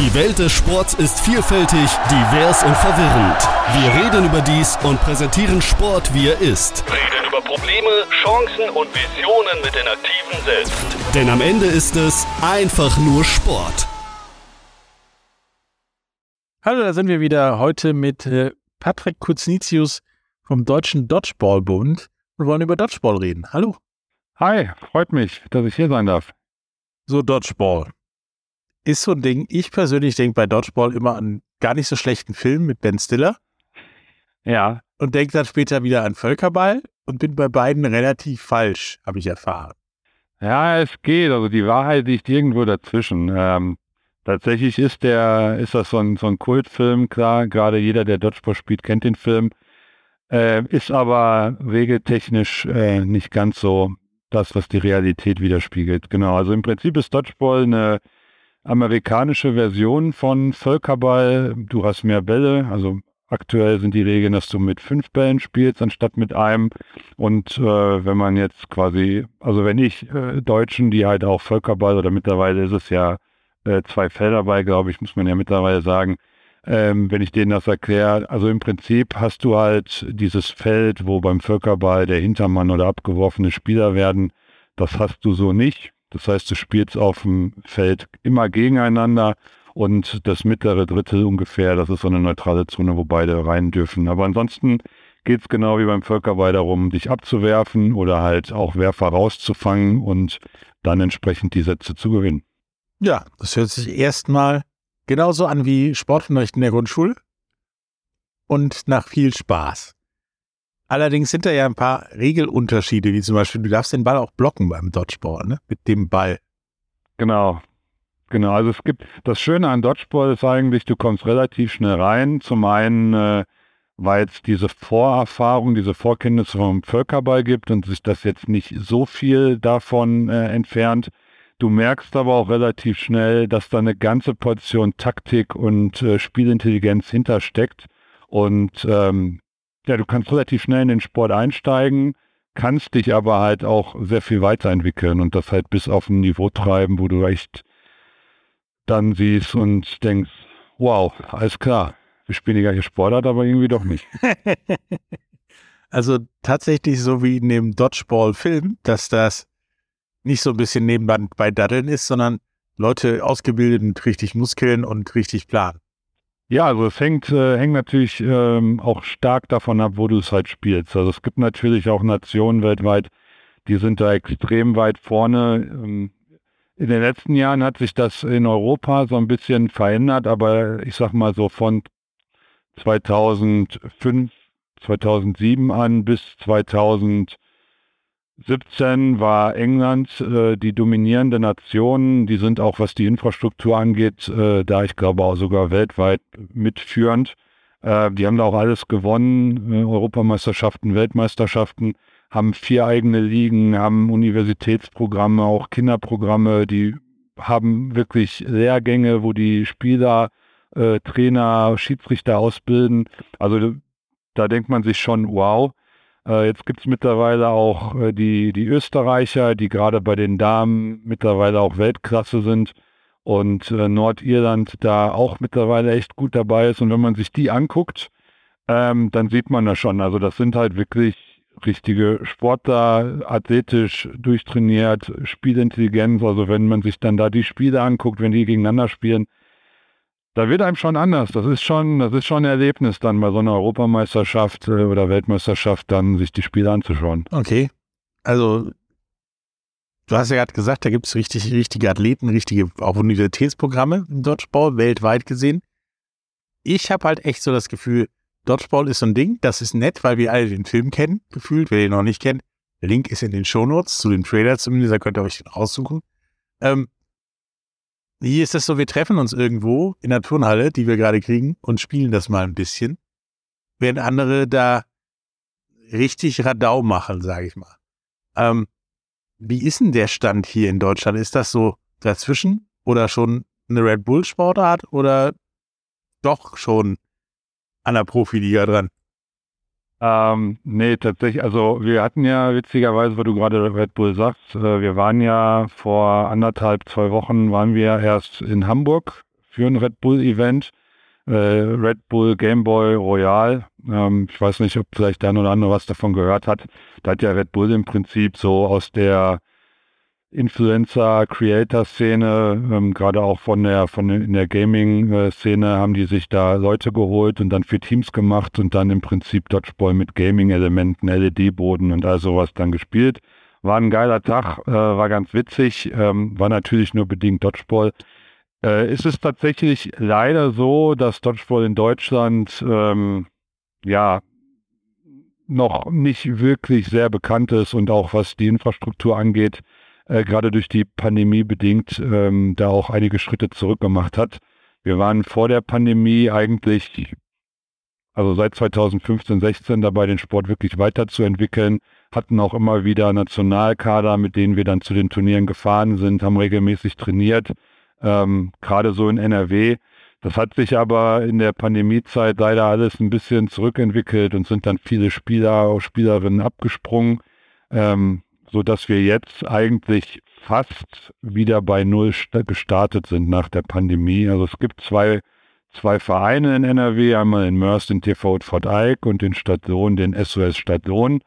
Die Welt des Sports ist vielfältig, divers und verwirrend. Wir reden über dies und präsentieren Sport, wie er ist. Reden über Probleme, Chancen und Visionen mit den Aktiven selbst. Denn am Ende ist es einfach nur Sport. Hallo, da sind wir wieder heute mit äh, Patrick Kuznitius vom Deutschen Dodgeball-Bund und wollen über Dodgeball reden. Hallo. Hi, freut mich, dass ich hier sein darf. So, Dodgeball. Ist so ein Ding. Ich persönlich denke bei Dodgeball immer an gar nicht so schlechten Film mit Ben Stiller. Ja. Und denke dann später wieder an Völkerball und bin bei beiden relativ falsch, habe ich erfahren. Ja, es geht. Also die Wahrheit liegt irgendwo dazwischen. Ähm, tatsächlich ist der, ist das so ein, so ein Kultfilm, klar. Gerade jeder, der Dodgeball spielt, kennt den Film. Äh, ist aber regeltechnisch äh, nicht ganz so das, was die Realität widerspiegelt. Genau. Also im Prinzip ist Dodgeball eine amerikanische Version von Völkerball. Du hast mehr Bälle, also aktuell sind die Regeln, dass du mit fünf Bällen spielst, anstatt mit einem. Und äh, wenn man jetzt quasi, also wenn ich äh, Deutschen, die halt auch Völkerball oder mittlerweile ist es ja äh, zwei Felder glaube ich, muss man ja mittlerweile sagen, ähm, wenn ich denen das erkläre, also im Prinzip hast du halt dieses Feld, wo beim Völkerball der Hintermann oder abgeworfene Spieler werden, das hast du so nicht. Das heißt, du spielst auf dem Feld immer gegeneinander und das mittlere Drittel ungefähr, das ist so eine neutrale Zone, wo beide rein dürfen. Aber ansonsten geht es genau wie beim Völkerball darum, dich abzuwerfen oder halt auch Werfer rauszufangen und dann entsprechend die Sätze zu gewinnen. Ja, das hört sich erstmal genauso an wie Sportunterricht in der Grundschule und nach viel Spaß. Allerdings sind da ja ein paar Regelunterschiede, wie zum Beispiel, du darfst den Ball auch blocken beim Dodgeball, ne? Mit dem Ball. Genau. Genau. Also es gibt, das Schöne an Dodgeball ist eigentlich, du kommst relativ schnell rein. Zum einen, äh, weil es diese Vorerfahrung, diese Vorkenntnisse vom Völkerball gibt und sich das jetzt nicht so viel davon äh, entfernt. Du merkst aber auch relativ schnell, dass da eine ganze Portion Taktik und äh, Spielintelligenz hintersteckt. Und ähm, ja, du kannst relativ schnell in den Sport einsteigen, kannst dich aber halt auch sehr viel weiterentwickeln und das halt bis auf ein Niveau treiben, wo du echt dann siehst und denkst, wow, alles klar, wir spielen die gleiche Sportart, aber irgendwie doch nicht. also tatsächlich so wie in dem Dodgeball-Film, dass das nicht so ein bisschen nebenbei bei Daddeln ist, sondern Leute ausgebildet mit richtig Muskeln und richtig Plan. Ja, also es hängt, äh, hängt natürlich ähm, auch stark davon ab, wo du es halt spielst. Also es gibt natürlich auch Nationen weltweit, die sind da extrem weit vorne. Ähm, in den letzten Jahren hat sich das in Europa so ein bisschen verändert, aber ich sag mal so von 2005, 2007 an bis 2000 17 war England äh, die dominierende Nation. Die sind auch, was die Infrastruktur angeht, äh, da ich glaube auch sogar weltweit mitführend. Äh, die haben da auch alles gewonnen, äh, Europameisterschaften, Weltmeisterschaften, haben vier eigene Ligen, haben Universitätsprogramme, auch Kinderprogramme, die haben wirklich Lehrgänge, wo die Spieler, äh, Trainer, Schiedsrichter ausbilden. Also da denkt man sich schon, wow. Äh, jetzt gibt es mittlerweile auch äh, die, die Österreicher, die gerade bei den Damen mittlerweile auch Weltklasse sind und äh, Nordirland da auch mittlerweile echt gut dabei ist. Und wenn man sich die anguckt, ähm, dann sieht man das schon. Also das sind halt wirklich richtige Sportler, athletisch durchtrainiert, Spielintelligenz. Also wenn man sich dann da die Spiele anguckt, wenn die gegeneinander spielen, da wird einem schon anders. Das ist schon, das ist schon ein Erlebnis, dann bei so einer Europameisterschaft äh, oder Weltmeisterschaft dann sich die Spiele anzuschauen. Okay. Also, du hast ja gerade gesagt, da gibt es richtig, richtige Athleten, richtige auch Universitätsprogramme im Dodgeball, weltweit gesehen. Ich habe halt echt so das Gefühl, Dodgeball ist so ein Ding, das ist nett, weil wir alle den Film kennen, gefühlt, wer den noch nicht kennt. Link ist in den Shownotes, zu dem Trailer zumindest, da könnt ihr euch den aussuchen. Ähm, hier ist es so, wir treffen uns irgendwo in der Turnhalle, die wir gerade kriegen, und spielen das mal ein bisschen, während andere da richtig Radau machen, sage ich mal. Ähm, wie ist denn der Stand hier in Deutschland? Ist das so dazwischen oder schon eine Red Bull Sportart oder doch schon an der Profiliga dran? Ähm, nee, tatsächlich, also wir hatten ja witzigerweise, wo du gerade Red Bull sagst, äh, wir waren ja vor anderthalb, zwei Wochen waren wir erst in Hamburg für für ein Red Bull-Event. Äh, Red Bull Game Boy Royal. Ähm, ich weiß nicht, ob vielleicht der eine oder andere was davon gehört hat. Da hat ja Red Bull im Prinzip so aus der Influencer-Creator-Szene, ähm, gerade auch von der, von in der Gaming-Szene haben die sich da Leute geholt und dann für Teams gemacht und dann im Prinzip Dodgeball mit Gaming-Elementen, LED-Boden und all sowas dann gespielt. War ein geiler Tag, äh, war ganz witzig, ähm, war natürlich nur bedingt Dodgeball. Äh, ist es tatsächlich leider so, dass Dodgeball in Deutschland ähm, ja noch nicht wirklich sehr bekannt ist und auch was die Infrastruktur angeht, äh, gerade durch die Pandemie bedingt ähm, da auch einige Schritte zurückgemacht hat. Wir waren vor der Pandemie eigentlich, also seit 2015, 16 dabei, den Sport wirklich weiterzuentwickeln, hatten auch immer wieder Nationalkader, mit denen wir dann zu den Turnieren gefahren sind, haben regelmäßig trainiert, ähm, gerade so in NRW. Das hat sich aber in der Pandemiezeit leider alles ein bisschen zurückentwickelt und sind dann viele Spieler, Spielerinnen abgesprungen. Ähm, so dass wir jetzt eigentlich fast wieder bei Null gestartet sind nach der Pandemie. Also es gibt zwei, zwei Vereine in NRW, einmal in Mörs den TV Fort Eyck und in Stadtlohn den SOS Stadtlohn,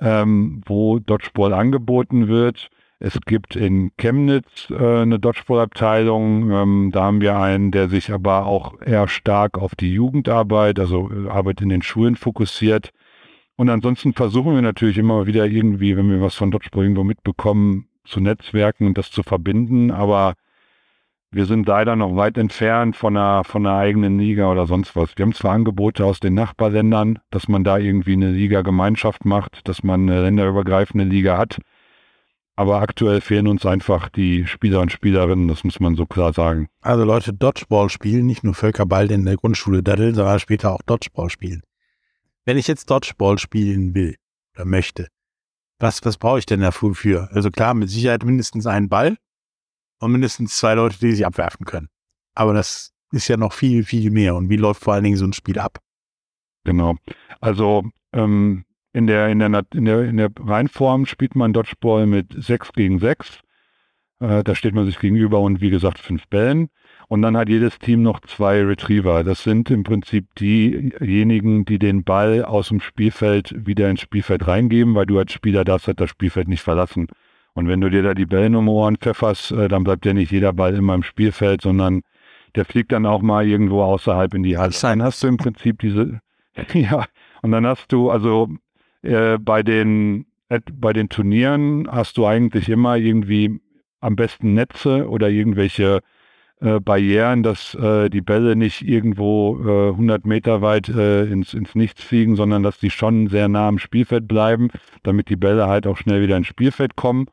ähm, wo Dodgeball angeboten wird. Es gibt in Chemnitz äh, eine Dodgeball-Abteilung. Ähm, da haben wir einen, der sich aber auch eher stark auf die Jugendarbeit, also äh, Arbeit in den Schulen fokussiert. Und ansonsten versuchen wir natürlich immer wieder irgendwie, wenn wir was von Dodgeball irgendwo mitbekommen, zu netzwerken und das zu verbinden. Aber wir sind leider noch weit entfernt von einer, von einer eigenen Liga oder sonst was. Wir haben zwar Angebote aus den Nachbarländern, dass man da irgendwie eine Liga-Gemeinschaft macht, dass man eine länderübergreifende Liga hat. Aber aktuell fehlen uns einfach die Spieler und Spielerinnen, das muss man so klar sagen. Also Leute, Dodgeball spielen, nicht nur Völkerball in der Grundschule daddeln, sondern später auch Dodgeball spielen. Wenn ich jetzt Dodgeball spielen will oder möchte, was, was brauche ich denn dafür? Also klar, mit Sicherheit mindestens einen Ball und mindestens zwei Leute, die sich abwerfen können. Aber das ist ja noch viel, viel mehr. Und wie läuft vor allen Dingen so ein Spiel ab? Genau. Also ähm, in, der, in, der, in, der, in der Reinform spielt man Dodgeball mit 6 gegen 6. Äh, da steht man sich gegenüber und wie gesagt fünf Bällen. Und dann hat jedes Team noch zwei Retriever. Das sind im Prinzip diejenigen, die den Ball aus dem Spielfeld wieder ins Spielfeld reingeben, weil du als Spieler darfst halt das Spielfeld nicht verlassen. Und wenn du dir da die Bälle um Ohren pfefferst, äh, dann bleibt ja nicht jeder Ball immer im Spielfeld, sondern der fliegt dann auch mal irgendwo außerhalb in die Halle. Dann hast du im Prinzip diese, ja, und dann hast du also äh, bei den äh, bei den Turnieren hast du eigentlich immer irgendwie am besten Netze oder irgendwelche äh, Barrieren, dass äh, die Bälle nicht irgendwo äh, 100 Meter weit äh, ins, ins Nichts fliegen, sondern dass die schon sehr nah am Spielfeld bleiben, damit die Bälle halt auch schnell wieder ins Spielfeld kommen.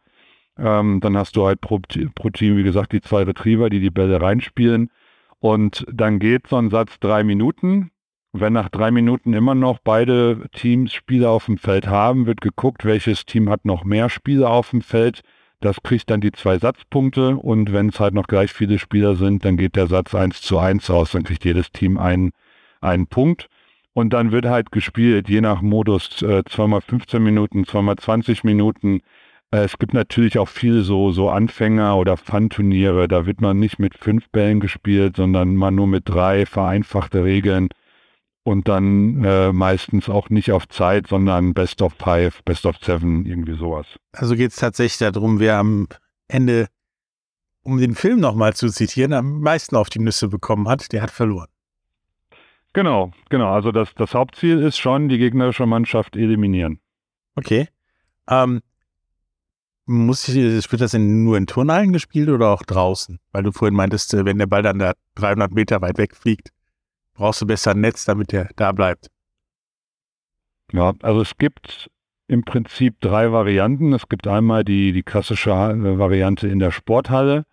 Ähm, dann hast du halt pro, pro Team, wie gesagt, die zwei Retriever, die die Bälle reinspielen. Und dann geht so ein Satz drei Minuten. Wenn nach drei Minuten immer noch beide Teams Spieler auf dem Feld haben, wird geguckt, welches Team hat noch mehr Spieler auf dem Feld das kriegt dann die zwei Satzpunkte und wenn es halt noch gleich viele Spieler sind, dann geht der Satz 1 zu 1 aus. Dann kriegt jedes Team einen, einen Punkt. Und dann wird halt gespielt, je nach Modus, äh, zweimal 15 Minuten, zweimal 20 Minuten. Äh, es gibt natürlich auch viele so, so Anfänger- oder Fun-Turniere. Da wird man nicht mit fünf Bällen gespielt, sondern mal nur mit drei vereinfachte Regeln und dann äh, meistens auch nicht auf Zeit, sondern Best of Five, Best of Seven, irgendwie sowas. Also geht es tatsächlich darum, wer am Ende, um den Film nochmal zu zitieren, am meisten auf die Nüsse bekommen hat, der hat verloren. Genau, genau. Also das, das Hauptziel ist schon, die gegnerische Mannschaft eliminieren. Okay. Ähm, muss ich, wird das denn nur in Turnhallen gespielt oder auch draußen? Weil du vorhin meintest, äh, wenn der Ball dann da 300 Meter weit weg fliegt brauchst du besser ein Netz, damit der da bleibt. Ja, also es gibt im Prinzip drei Varianten. Es gibt einmal die, die klassische Variante in der Sporthalle.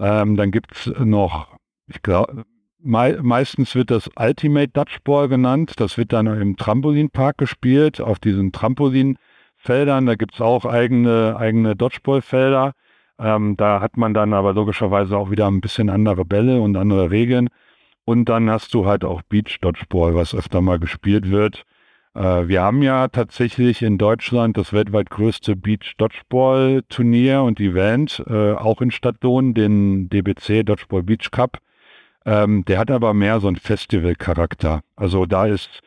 Ähm, dann gibt es noch, ich glaube, mei meistens wird das Ultimate Dutchball genannt. Das wird dann im Trampolinpark gespielt, auf diesen Trampolinfeldern. Da gibt es auch eigene, eigene Dodgeballfelder. Ähm, da hat man dann aber logischerweise auch wieder ein bisschen andere Bälle und andere Regeln. Und dann hast du halt auch Beach Dodgeball, was öfter mal gespielt wird. Äh, wir haben ja tatsächlich in Deutschland das weltweit größte Beach Dodgeball Turnier und Event, äh, auch in Stadtlohn, den DBC Dodgeball Beach Cup. Ähm, der hat aber mehr so einen Festival-Charakter. Also da ist,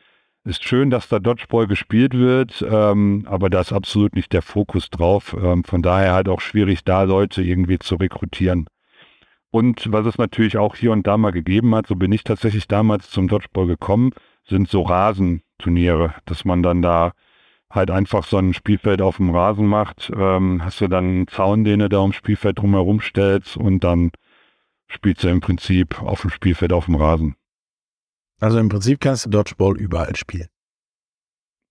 ist schön, dass da Dodgeball gespielt wird, ähm, aber da ist absolut nicht der Fokus drauf. Ähm, von daher halt auch schwierig, da Leute irgendwie zu rekrutieren. Und was es natürlich auch hier und da mal gegeben hat, so bin ich tatsächlich damals zum Dodgeball gekommen, sind so Rasenturniere, dass man dann da halt einfach so ein Spielfeld auf dem Rasen macht. Ähm, hast du dann einen Zaun, den du da ums Spielfeld drumherum stellst und dann spielst du im Prinzip auf dem Spielfeld auf dem Rasen. Also im Prinzip kannst du Dodgeball überall spielen.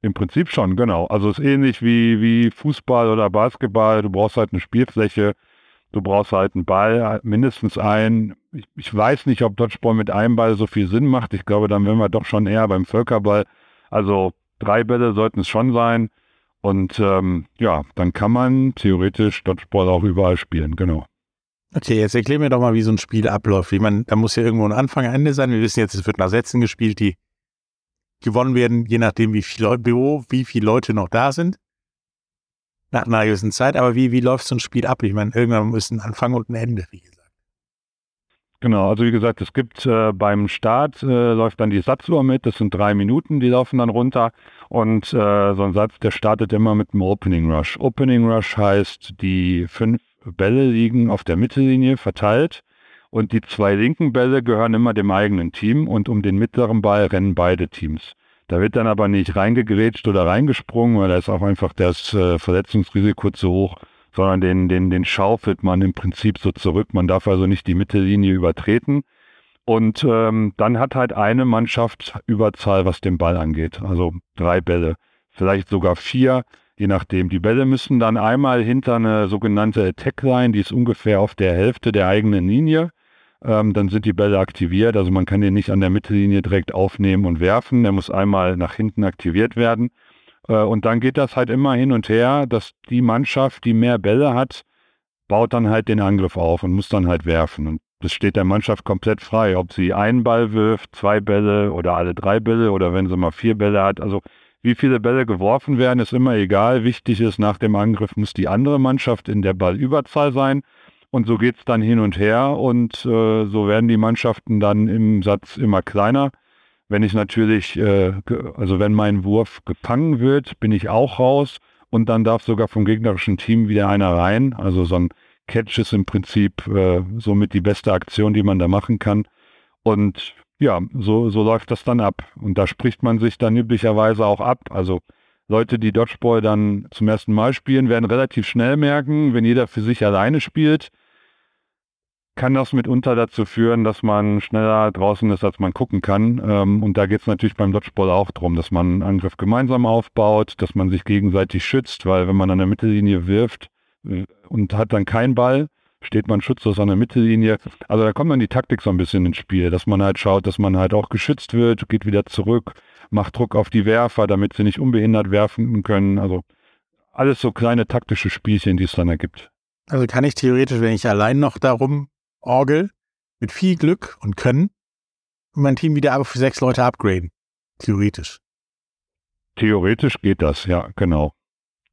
Im Prinzip schon, genau. Also es ist ähnlich wie, wie Fußball oder Basketball. Du brauchst halt eine Spielfläche, du brauchst halt einen Ball, mindestens einen. Ich, ich weiß nicht, ob Dodgeball mit einem Ball so viel Sinn macht. Ich glaube, dann wären wir doch schon eher beim Völkerball. Also drei Bälle sollten es schon sein. Und ähm, ja, dann kann man theoretisch Dodgeball auch überall spielen, genau. Okay, jetzt erklär mir doch mal, wie so ein Spiel abläuft. Wie man, da muss ja irgendwo ein Anfang, ein Ende sein. Wir wissen jetzt, es wird nach Sätzen gespielt, die gewonnen werden, je nachdem, wie viele Büro, wie viele Leute noch da sind. Nach einer gewissen Zeit. Aber wie, wie läuft so ein Spiel ab? Ich meine, irgendwann muss ein Anfang und ein Ende, wie gesagt. Genau, also wie gesagt, es gibt äh, beim Start äh, läuft dann die Satzuhr mit, das sind drei Minuten, die laufen dann runter und äh, so ein Satz, der startet immer mit einem Opening Rush. Opening Rush heißt, die fünf Bälle liegen auf der Mittellinie verteilt und die zwei linken Bälle gehören immer dem eigenen Team und um den mittleren Ball rennen beide Teams. Da wird dann aber nicht reingegrätscht oder reingesprungen, weil da ist auch einfach das äh, Verletzungsrisiko zu hoch, sondern den, den, den schaufelt man im Prinzip so zurück. Man darf also nicht die Mittellinie übertreten. Und ähm, dann hat halt eine Mannschaft Überzahl, was den Ball angeht. Also drei Bälle, vielleicht sogar vier je nachdem. Die Bälle müssen dann einmal hinter eine sogenannte Attack Line, die ist ungefähr auf der Hälfte der eigenen Linie. Ähm, dann sind die Bälle aktiviert, also man kann den nicht an der Mittellinie direkt aufnehmen und werfen. Der muss einmal nach hinten aktiviert werden. Äh, und dann geht das halt immer hin und her, dass die Mannschaft, die mehr Bälle hat, baut dann halt den Angriff auf und muss dann halt werfen. Und das steht der Mannschaft komplett frei, ob sie einen Ball wirft, zwei Bälle oder alle drei Bälle oder wenn sie mal vier Bälle hat. Also wie viele Bälle geworfen werden, ist immer egal. Wichtig ist, nach dem Angriff muss die andere Mannschaft in der Ballüberzahl sein. Und so geht es dann hin und her und äh, so werden die Mannschaften dann im Satz immer kleiner. Wenn ich natürlich, äh, also wenn mein Wurf gefangen wird, bin ich auch raus und dann darf sogar vom gegnerischen Team wieder einer rein. Also so ein Catch ist im Prinzip äh, somit die beste Aktion, die man da machen kann. Und ja, so, so läuft das dann ab. Und da spricht man sich dann üblicherweise auch ab. Also Leute, die Dodgeball dann zum ersten Mal spielen, werden relativ schnell merken, wenn jeder für sich alleine spielt, kann das mitunter dazu führen, dass man schneller draußen ist, als man gucken kann. Ähm, und da geht es natürlich beim Dodgeball auch darum, dass man einen Angriff gemeinsam aufbaut, dass man sich gegenseitig schützt, weil wenn man an der Mittellinie wirft äh, und hat dann keinen Ball, steht man schutzlos an der Mittellinie. Also da kommt dann die Taktik so ein bisschen ins Spiel, dass man halt schaut, dass man halt auch geschützt wird, geht wieder zurück, macht Druck auf die Werfer, damit sie nicht unbehindert werfen können. Also alles so kleine taktische Spielchen, die es dann ergibt. Also kann ich theoretisch, wenn ich allein noch darum orgel, mit viel Glück und Können, mein Team wieder für sechs Leute upgraden. Theoretisch. Theoretisch geht das, ja, genau.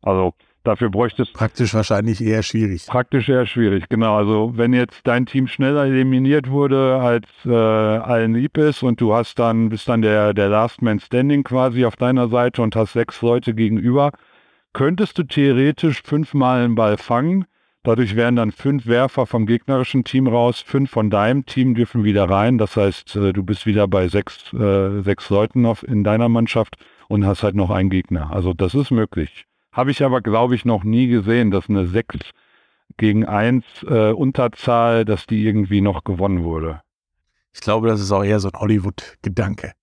Also Dafür bräuchte es. Praktisch wahrscheinlich eher schwierig. Praktisch eher schwierig, genau. Also wenn jetzt dein Team schneller eliminiert wurde, als äh, allen lieb ist und du hast dann, bist dann der, der Last Man Standing quasi auf deiner Seite und hast sechs Leute gegenüber, könntest du theoretisch fünfmal einen Ball fangen. Dadurch wären dann fünf Werfer vom gegnerischen Team raus, fünf von deinem Team dürfen wieder rein. Das heißt, äh, du bist wieder bei sechs, äh, sechs Leuten auf, in deiner Mannschaft und hast halt noch einen Gegner. Also das ist möglich. Habe ich aber, glaube ich, noch nie gesehen, dass eine 6 gegen 1 äh, Unterzahl, dass die irgendwie noch gewonnen wurde. Ich glaube, das ist auch eher so ein Hollywood-Gedanke.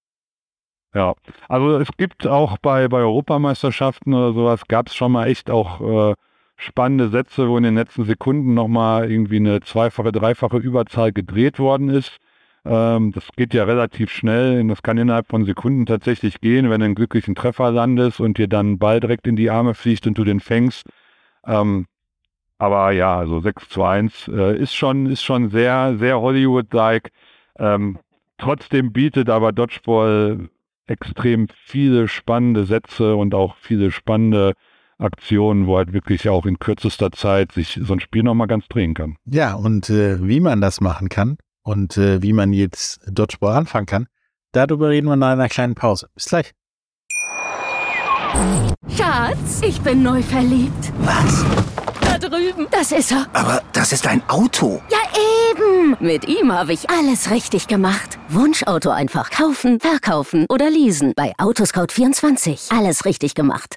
Ja, also es gibt auch bei, bei Europameisterschaften oder sowas, gab es schon mal echt auch äh, spannende Sätze, wo in den letzten Sekunden nochmal irgendwie eine zweifache, dreifache Überzahl gedreht worden ist. Ähm, das geht ja relativ schnell. Das kann innerhalb von Sekunden tatsächlich gehen, wenn du einen glücklichen Treffer landest und dir dann Ball direkt in die Arme fliegt und du den fängst. Ähm, aber ja, also 6 zu 1 äh, ist, schon, ist schon sehr, sehr Hollywood-like. Ähm, trotzdem bietet aber Dodgeball extrem viele spannende Sätze und auch viele spannende Aktionen, wo halt wirklich auch in kürzester Zeit sich so ein Spiel nochmal ganz drehen kann. Ja, und äh, wie man das machen kann, und äh, wie man jetzt Dodgeball anfangen kann, darüber reden wir nach einer kleinen Pause. Bis gleich. Schatz, ich bin neu verliebt. Was? Da drüben. Das ist er. Aber das ist ein Auto. Ja, eben. Mit ihm habe ich alles richtig gemacht. Wunschauto einfach kaufen, verkaufen oder leasen. Bei Autoscout24. Alles richtig gemacht.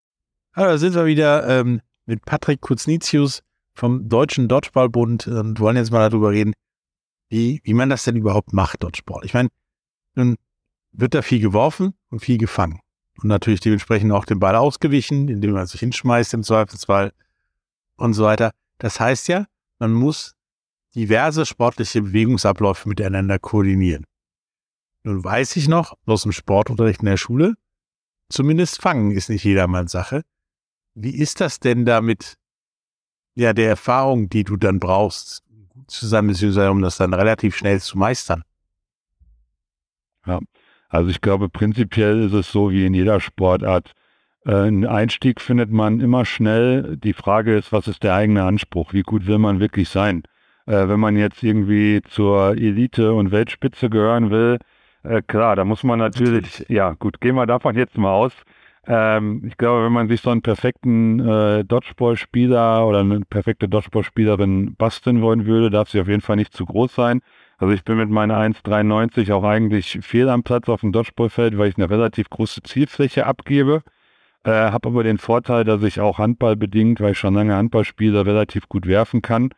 Hallo, da sind wir wieder ähm, mit Patrick Kuznitius vom Deutschen Dodgeballbund und wollen jetzt mal darüber reden, wie, wie man das denn überhaupt macht, Dodgeball. Ich meine, nun wird da viel geworfen und viel gefangen. Und natürlich dementsprechend auch den Ball ausgewichen, indem man sich hinschmeißt im Zweifelsfall und so weiter. Das heißt ja, man muss diverse sportliche Bewegungsabläufe miteinander koordinieren. Nun weiß ich noch aus dem Sportunterricht in der Schule, zumindest fangen ist nicht jedermanns Sache. Wie ist das denn damit, ja, der Erfahrung, die du dann brauchst, gut zu sein, beziehungsweise um das dann relativ schnell zu meistern? Ja, also ich glaube, prinzipiell ist es so wie in jeder Sportart. Äh, einen Einstieg findet man immer schnell. Die Frage ist, was ist der eigene Anspruch? Wie gut will man wirklich sein? Äh, wenn man jetzt irgendwie zur Elite und Weltspitze gehören will, äh, klar, da muss man natürlich, natürlich, ja gut, gehen wir davon jetzt mal aus, ähm, ich glaube, wenn man sich so einen perfekten äh, Dodgeball-Spieler oder eine perfekte Dodgeball-Spielerin basteln wollen würde, darf sie auf jeden Fall nicht zu groß sein. Also ich bin mit meiner 1,93 auch eigentlich fehl am Platz auf dem Dodgeballfeld, weil ich eine relativ große Zielfläche abgebe. Äh, habe aber den Vorteil, dass ich auch handballbedingt, weil ich schon lange Handball spiele, relativ gut werfen kann.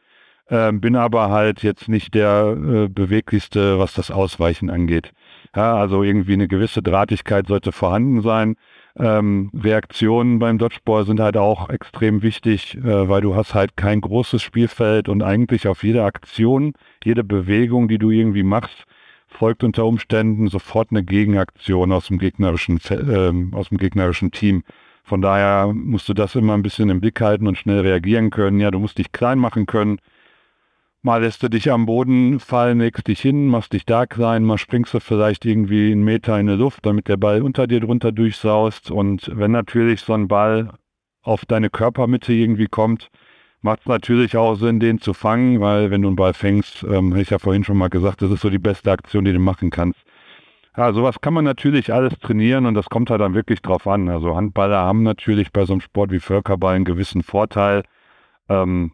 Äh, bin aber halt jetzt nicht der äh, beweglichste, was das Ausweichen angeht. Ja, also irgendwie eine gewisse Drahtigkeit sollte vorhanden sein. Ähm, Reaktionen beim Dodgeball sind halt auch extrem wichtig, äh, weil du hast halt kein großes Spielfeld und eigentlich auf jede Aktion, jede Bewegung, die du irgendwie machst, folgt unter Umständen sofort eine Gegenaktion aus dem gegnerischen, äh, aus dem gegnerischen Team. Von daher musst du das immer ein bisschen im Blick halten und schnell reagieren können. Ja, du musst dich klein machen können. Mal lässt du dich am Boden fallen, legst dich hin, machst dich da klein, mal springst du vielleicht irgendwie einen Meter in die Luft, damit der Ball unter dir drunter durchsaust. Und wenn natürlich so ein Ball auf deine Körpermitte irgendwie kommt, macht es natürlich auch Sinn, den zu fangen, weil wenn du einen Ball fängst, ähm, habe ich ja vorhin schon mal gesagt, das ist so die beste Aktion, die du machen kannst. Ja, sowas kann man natürlich alles trainieren und das kommt halt dann wirklich drauf an. Also Handballer haben natürlich bei so einem Sport wie Völkerball einen gewissen Vorteil. Ähm,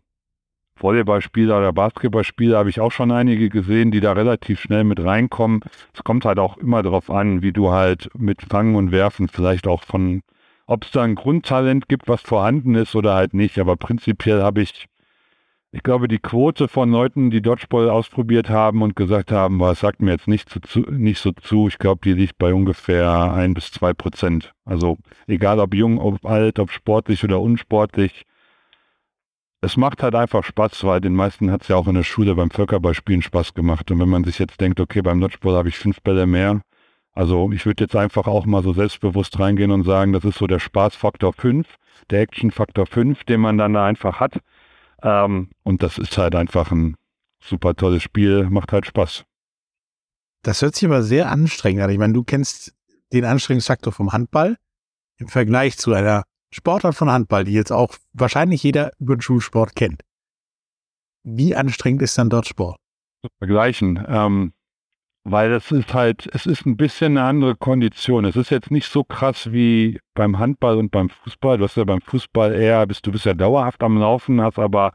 Volleyballspieler oder Basketballspieler habe ich auch schon einige gesehen, die da relativ schnell mit reinkommen. Es kommt halt auch immer darauf an, wie du halt mit Fangen und Werfen vielleicht auch von, ob es da ein Grundtalent gibt, was vorhanden ist oder halt nicht. Aber prinzipiell habe ich, ich glaube, die Quote von Leuten, die Dodgeball ausprobiert haben und gesagt haben, was sagt mir jetzt nicht, zu, nicht so zu, ich glaube, die liegt bei ungefähr ein bis zwei Prozent. Also egal ob jung, ob alt, ob sportlich oder unsportlich, es macht halt einfach Spaß, weil den meisten hat es ja auch in der Schule beim Völkerballspielen Spaß gemacht. Und wenn man sich jetzt denkt, okay, beim Dodgeball habe ich fünf Bälle mehr, also ich würde jetzt einfach auch mal so selbstbewusst reingehen und sagen, das ist so der Spaßfaktor 5, der Actionfaktor 5, den man dann da einfach hat. Ähm, und das ist halt einfach ein super tolles Spiel, macht halt Spaß. Das hört sich aber sehr anstrengend an. Ich meine, du kennst den Anstrengungsfaktor vom Handball im Vergleich zu einer Sportart von Handball, die jetzt auch wahrscheinlich jeder über den Schulsport kennt. Wie anstrengend ist dann dort Sport? Vergleichen, ähm, weil es ist halt, es ist ein bisschen eine andere Kondition. Es ist jetzt nicht so krass wie beim Handball und beim Fußball. Du hast ja beim Fußball eher, bist du bist ja dauerhaft am Laufen, hast aber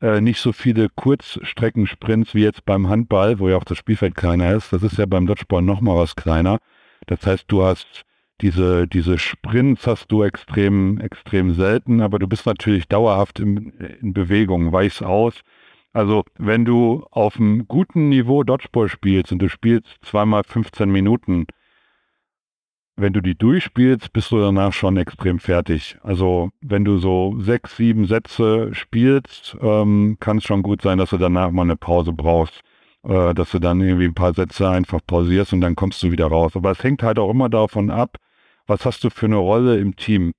äh, nicht so viele Kurzstreckensprints wie jetzt beim Handball, wo ja auch das Spielfeld kleiner ist. Das ist ja beim Dodgeball noch mal was kleiner. Das heißt, du hast diese, diese Sprints hast du extrem, extrem selten, aber du bist natürlich dauerhaft in, in Bewegung, weichst aus. Also wenn du auf einem guten Niveau Dodgeball spielst und du spielst zweimal 15 Minuten, wenn du die durchspielst, bist du danach schon extrem fertig. Also wenn du so sechs, sieben Sätze spielst, ähm, kann es schon gut sein, dass du danach mal eine Pause brauchst. äh, dass du dann irgendwie ein paar Sätze einfach pausierst und dann kommst du wieder raus. Aber es hängt halt auch immer davon ab, was hast du für eine Rolle im Team.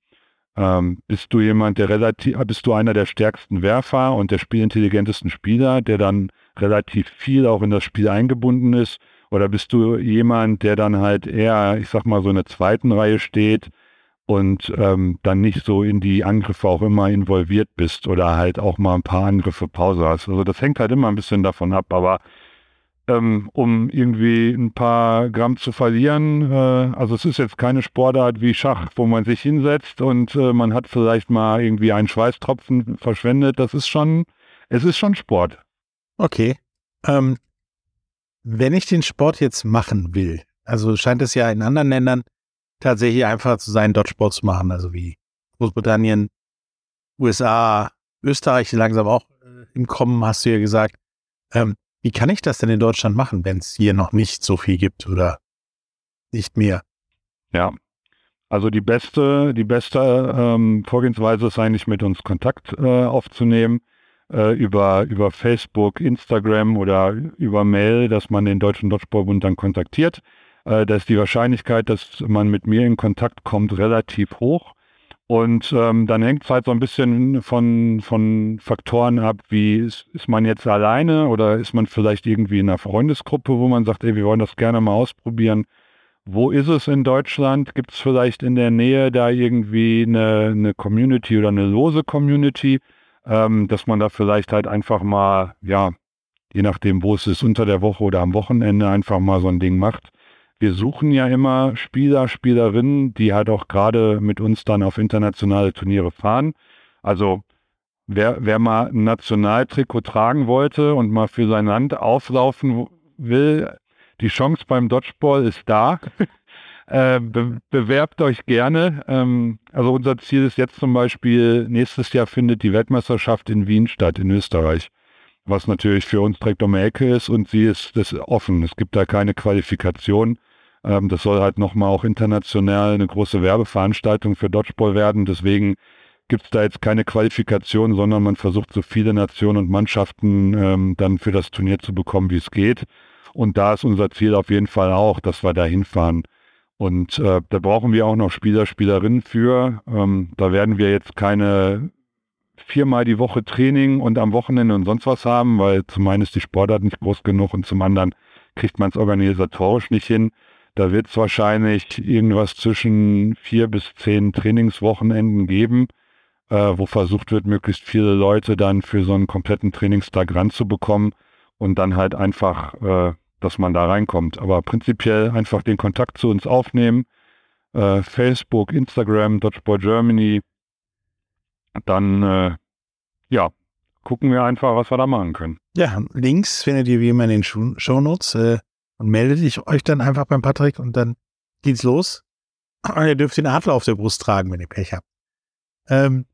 Ähm, bist du jemand, der relativ, bist du einer der stärksten Werfer und der spielintelligentesten Spieler, der dann relativ viel auch in das Spiel eingebunden ist? Oder bist du jemand, der dann halt eher, ich sag mal, so in der zweiten Reihe steht und ähm, dann nicht so in die Angriffe auch immer involviert bist oder halt auch mal ein paar Angriffe Pause hast? Also das hängt halt immer ein bisschen davon ab, aber ähm, um irgendwie ein paar Gramm zu verlieren. Äh, also es ist jetzt keine Sportart wie Schach, wo man sich hinsetzt und äh, man hat vielleicht mal irgendwie einen Schweißtropfen verschwendet. Das ist schon, es ist schon Sport. Okay. Ähm, wenn ich den Sport jetzt machen will, also scheint es ja in anderen Ländern tatsächlich einfacher zu sein, dort Sport zu machen, also wie Großbritannien, USA, Österreich langsam auch äh, im Kommen, hast du ja gesagt. Ähm, wie kann ich das denn in Deutschland machen, wenn es hier noch nicht so viel gibt oder nicht mehr? Ja, also die beste, die beste ähm, Vorgehensweise ist eigentlich mit uns Kontakt äh, aufzunehmen äh, über, über Facebook, Instagram oder über Mail, dass man den Deutschen Dodgeballbund dann kontaktiert. Äh, da ist die Wahrscheinlichkeit, dass man mit mir in Kontakt kommt, relativ hoch. Und ähm, dann hängt es halt so ein bisschen von, von Faktoren ab, wie ist, ist man jetzt alleine oder ist man vielleicht irgendwie in einer Freundesgruppe, wo man sagt, ey, wir wollen das gerne mal ausprobieren. Wo ist es in Deutschland? Gibt es vielleicht in der Nähe da irgendwie eine, eine Community oder eine lose Community, ähm, dass man da vielleicht halt einfach mal, ja, je nachdem, wo es ist, unter der Woche oder am Wochenende einfach mal so ein Ding macht wir suchen ja immer Spieler, Spielerinnen, die halt auch gerade mit uns dann auf internationale Turniere fahren. Also wer, wer mal ein Nationaltrikot tragen wollte und mal für sein Land auflaufen will, die Chance beim Dodgeball ist da. äh, be bewerbt euch gerne. Ähm, also unser Ziel ist jetzt zum Beispiel, nächstes Jahr findet die Weltmeisterschaft in Wien statt, in Österreich. Was natürlich für uns direkt um die Ecke ist und sie ist, ist offen. Es gibt da keine Qualifikation. Ähm, das soll halt nochmal auch international eine große Werbeveranstaltung für Dodgeball werden. Deswegen gibt es da jetzt keine Qualifikation, sondern man versucht so viele Nationen und Mannschaften ähm, dann für das Turnier zu bekommen, wie es geht. Und da ist unser Ziel auf jeden Fall auch, dass wir da hinfahren. Und äh, da brauchen wir auch noch Spieler, Spielerinnen für. Ähm, da werden wir jetzt keine viermal die Woche Training und am Wochenende und sonst was haben, weil zum einen ist die Sportart nicht groß genug und zum anderen kriegt man es organisatorisch nicht hin. Da wird es wahrscheinlich irgendwas zwischen vier bis zehn Trainingswochenenden geben, äh, wo versucht wird, möglichst viele Leute dann für so einen kompletten Trainingstag ranzubekommen und dann halt einfach, äh, dass man da reinkommt. Aber prinzipiell einfach den Kontakt zu uns aufnehmen. Äh, Facebook, Instagram, Dodgeball Germany. Dann, äh, ja, gucken wir einfach, was wir da machen können. Ja, Links findet ihr wie immer in den Shownotes. Äh, und meldet euch dann einfach beim Patrick und dann geht's los. Und ihr dürft den Adler auf der Brust tragen, wenn ihr Pech habt. Ähm,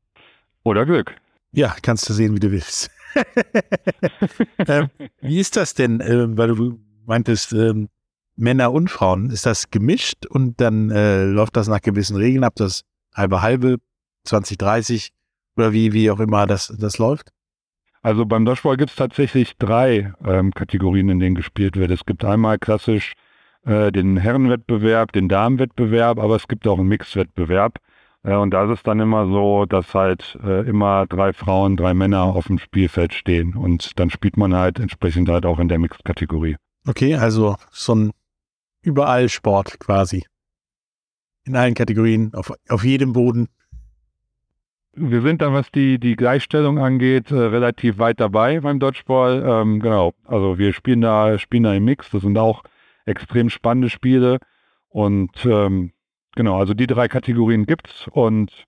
Oder Glück. Ja, kannst du sehen, wie du willst. ähm, wie ist das denn, ähm, weil du meintest, ähm, Männer und Frauen, ist das gemischt und dann äh, läuft das nach gewissen Regeln ab, das halbe halbe, 20, 30 oder wie, wie auch immer das, das läuft? Also beim Dodgeball gibt es tatsächlich drei ähm, Kategorien, in denen gespielt wird. Es gibt einmal klassisch äh, den Herrenwettbewerb, den Damenwettbewerb, aber es gibt auch einen Mixwettbewerb. Äh, und da ist es dann immer so, dass halt äh, immer drei Frauen, drei Männer auf dem Spielfeld stehen. Und dann spielt man halt entsprechend halt auch in der Mixed-Kategorie. Okay, also so ein überall Sport quasi. In allen Kategorien, auf, auf jedem Boden wir sind dann, was die, die Gleichstellung angeht, äh, relativ weit dabei beim Dodgeball. Ähm, genau, also wir spielen da, spielen da im Mix. Das sind auch extrem spannende Spiele. Und ähm, genau, also die drei Kategorien gibt's und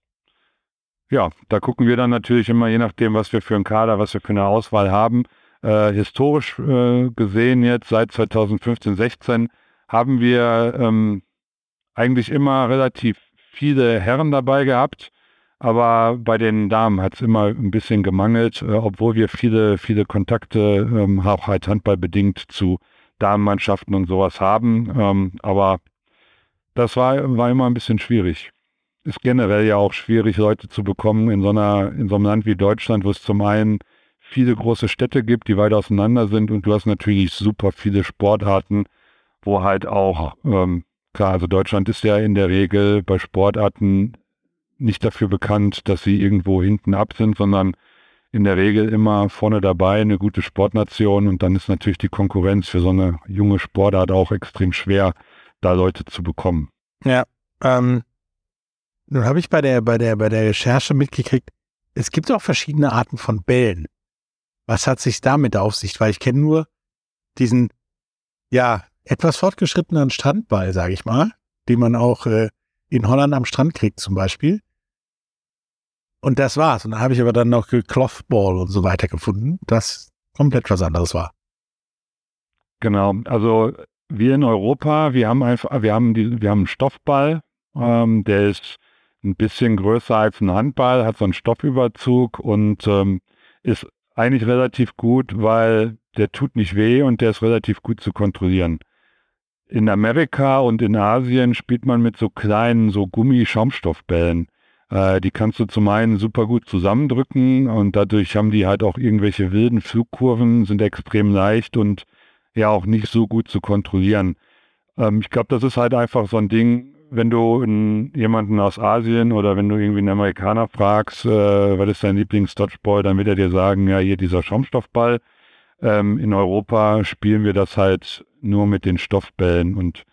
ja, da gucken wir dann natürlich immer, je nachdem, was wir für einen Kader, was wir für eine Auswahl haben. Äh, historisch äh, gesehen jetzt seit 2015, 16 haben wir ähm, eigentlich immer relativ viele Herren dabei gehabt. Aber bei den Damen hat es immer ein bisschen gemangelt, äh, obwohl wir viele, viele Kontakte, ähm, auch halt handballbedingt zu Damenmannschaften und sowas haben. Ähm, aber das war, war immer ein bisschen schwierig. Ist generell ja auch schwierig, Leute zu bekommen in so einer, in so einem Land wie Deutschland, wo es zum einen viele große Städte gibt, die weit auseinander sind und du hast natürlich super viele Sportarten, wo halt auch, ähm, klar, also Deutschland ist ja in der Regel bei Sportarten nicht dafür bekannt, dass sie irgendwo hinten ab sind, sondern in der Regel immer vorne dabei, eine gute Sportnation und dann ist natürlich die Konkurrenz für so eine junge Sportart auch extrem schwer, da Leute zu bekommen. Ja, ähm, nun habe ich bei der, bei der, bei der Recherche mitgekriegt, es gibt auch verschiedene Arten von Bällen. Was hat sich damit auf sich? Weil ich kenne nur diesen, ja, etwas fortgeschrittenen Strandball, sage ich mal, den man auch äh, in Holland am Strand kriegt zum Beispiel. Und das war's. Und dann habe ich aber dann noch Clothball und so weiter gefunden, das komplett was anderes war. Genau, also wir in Europa, wir haben einfach, wir haben die, wir haben einen Stoffball, ähm, der ist ein bisschen größer als ein Handball, hat so einen Stoffüberzug und ähm, ist eigentlich relativ gut, weil der tut nicht weh und der ist relativ gut zu kontrollieren. In Amerika und in Asien spielt man mit so kleinen, so Gummi-Schaumstoffbällen. Äh, die kannst du zum einen super gut zusammendrücken und dadurch haben die halt auch irgendwelche wilden Flugkurven, sind extrem leicht und ja auch nicht so gut zu kontrollieren. Ähm, ich glaube, das ist halt einfach so ein Ding, wenn du einen, jemanden aus Asien oder wenn du irgendwie einen Amerikaner fragst, äh, was ist dein Lieblings-Dodgeball, dann wird er dir sagen, ja, hier dieser Schaumstoffball. Ähm, in Europa spielen wir das halt nur mit den Stoffbällen und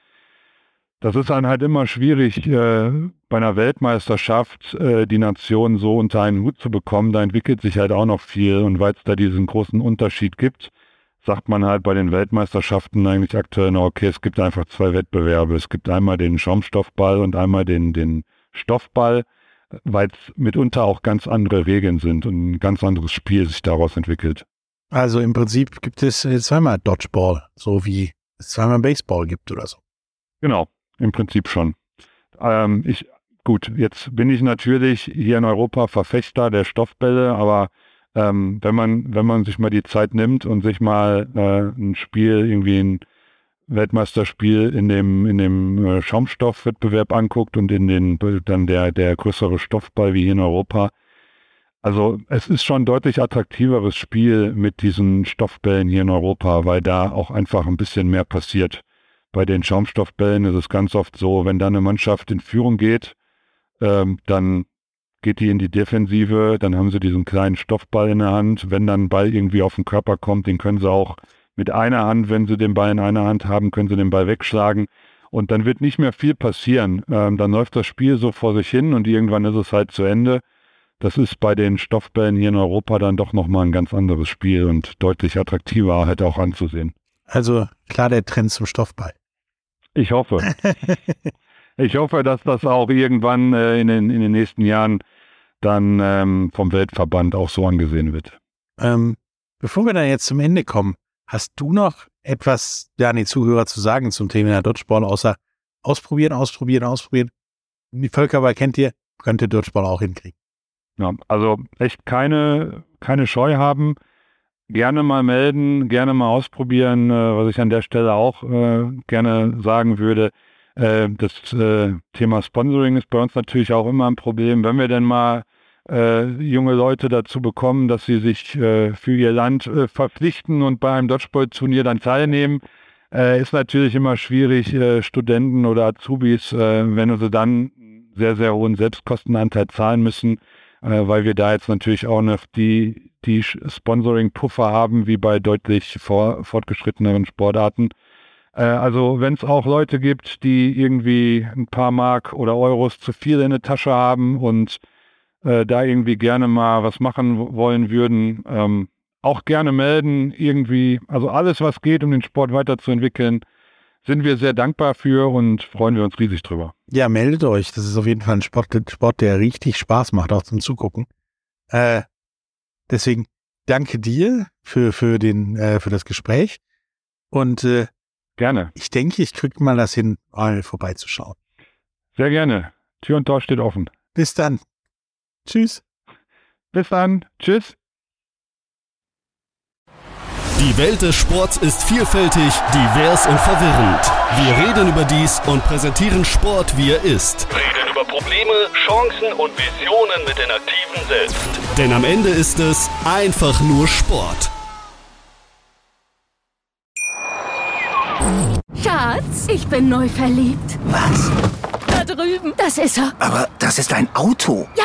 das ist dann halt immer schwierig, äh, bei einer Weltmeisterschaft äh, die Nation so unter einen Hut zu bekommen. Da entwickelt sich halt auch noch viel und weil es da diesen großen Unterschied gibt, sagt man halt bei den Weltmeisterschaften eigentlich aktuell noch, okay, es gibt einfach zwei Wettbewerbe. Es gibt einmal den Schaumstoffball und einmal den, den Stoffball, weil es mitunter auch ganz andere Regeln sind und ein ganz anderes Spiel sich daraus entwickelt. Also im Prinzip gibt es zweimal Dodgeball, so wie zweimal Baseball gibt oder so. Genau, im Prinzip schon. Ähm, ich, gut, jetzt bin ich natürlich hier in Europa Verfechter der Stoffbälle, aber ähm, wenn man, wenn man sich mal die Zeit nimmt und sich mal äh, ein Spiel, irgendwie ein Weltmeisterspiel in dem, in dem äh, Schaumstoffwettbewerb anguckt und in den dann der, der größere Stoffball wie hier in Europa. Also es ist schon ein deutlich attraktiveres Spiel mit diesen Stoffbällen hier in Europa, weil da auch einfach ein bisschen mehr passiert. Bei den Schaumstoffbällen ist es ganz oft so, wenn da eine Mannschaft in Führung geht, ähm, dann geht die in die Defensive, dann haben sie diesen kleinen Stoffball in der Hand. Wenn dann ein Ball irgendwie auf den Körper kommt, den können sie auch mit einer Hand, wenn sie den Ball in einer Hand haben, können sie den Ball wegschlagen. Und dann wird nicht mehr viel passieren. Ähm, dann läuft das Spiel so vor sich hin und irgendwann ist es halt zu Ende. Das ist bei den Stoffbällen hier in Europa dann doch nochmal ein ganz anderes Spiel und deutlich attraktiver halt auch anzusehen. Also klar der Trend zum Stoffball. Ich hoffe. ich hoffe, dass das auch irgendwann äh, in, den, in den nächsten Jahren dann ähm, vom Weltverband auch so angesehen wird. Ähm, bevor wir dann jetzt zum Ende kommen, hast du noch etwas ja, an die Zuhörer zu sagen zum Thema Dodgeball, außer ausprobieren, ausprobieren, ausprobieren? Die Völkerball kennt ihr, könnt ihr Dodgeball auch hinkriegen. Ja, also echt keine, keine Scheu haben, gerne mal melden, gerne mal ausprobieren, äh, was ich an der Stelle auch äh, gerne sagen würde. Äh, das äh, Thema Sponsoring ist bei uns natürlich auch immer ein Problem. Wenn wir denn mal äh, junge Leute dazu bekommen, dass sie sich äh, für ihr Land verpflichten und bei einem Dodgeball-Turnier dann teilnehmen, ist natürlich immer schwierig, Studenten oder Azubis, wenn sie dann sehr, sehr hohen Selbstkostenanteil zahlen müssen, weil wir da jetzt natürlich auch noch die, die Sponsoring-Puffer haben, wie bei deutlich vor, fortgeschritteneren Sportarten. Äh, also wenn es auch Leute gibt, die irgendwie ein paar Mark oder Euros zu viel in der Tasche haben und äh, da irgendwie gerne mal was machen wollen würden, ähm, auch gerne melden. Irgendwie, also alles, was geht, um den Sport weiterzuentwickeln, sind wir sehr dankbar für und freuen wir uns riesig drüber. Ja, meldet euch. Das ist auf jeden Fall ein Sport, Sport der richtig Spaß macht, auch zum Zugucken. Äh, deswegen danke dir für, für, den, äh, für das Gespräch. Und äh, Gerne. Ich denke, ich kriege mal das hin, mal vorbeizuschauen. Sehr gerne. Tür und Tor steht offen. Bis dann. Tschüss. Bis dann. Tschüss. Die Welt des Sports ist vielfältig, divers und verwirrend. Wir reden über dies und präsentieren Sport, wie er ist. Reden über Probleme, Chancen und Visionen mit den Aktiven selbst. Denn am Ende ist es einfach nur Sport. Schatz, ich bin neu verliebt. Was? Da drüben. Das ist er. Aber das ist ein Auto. Ja,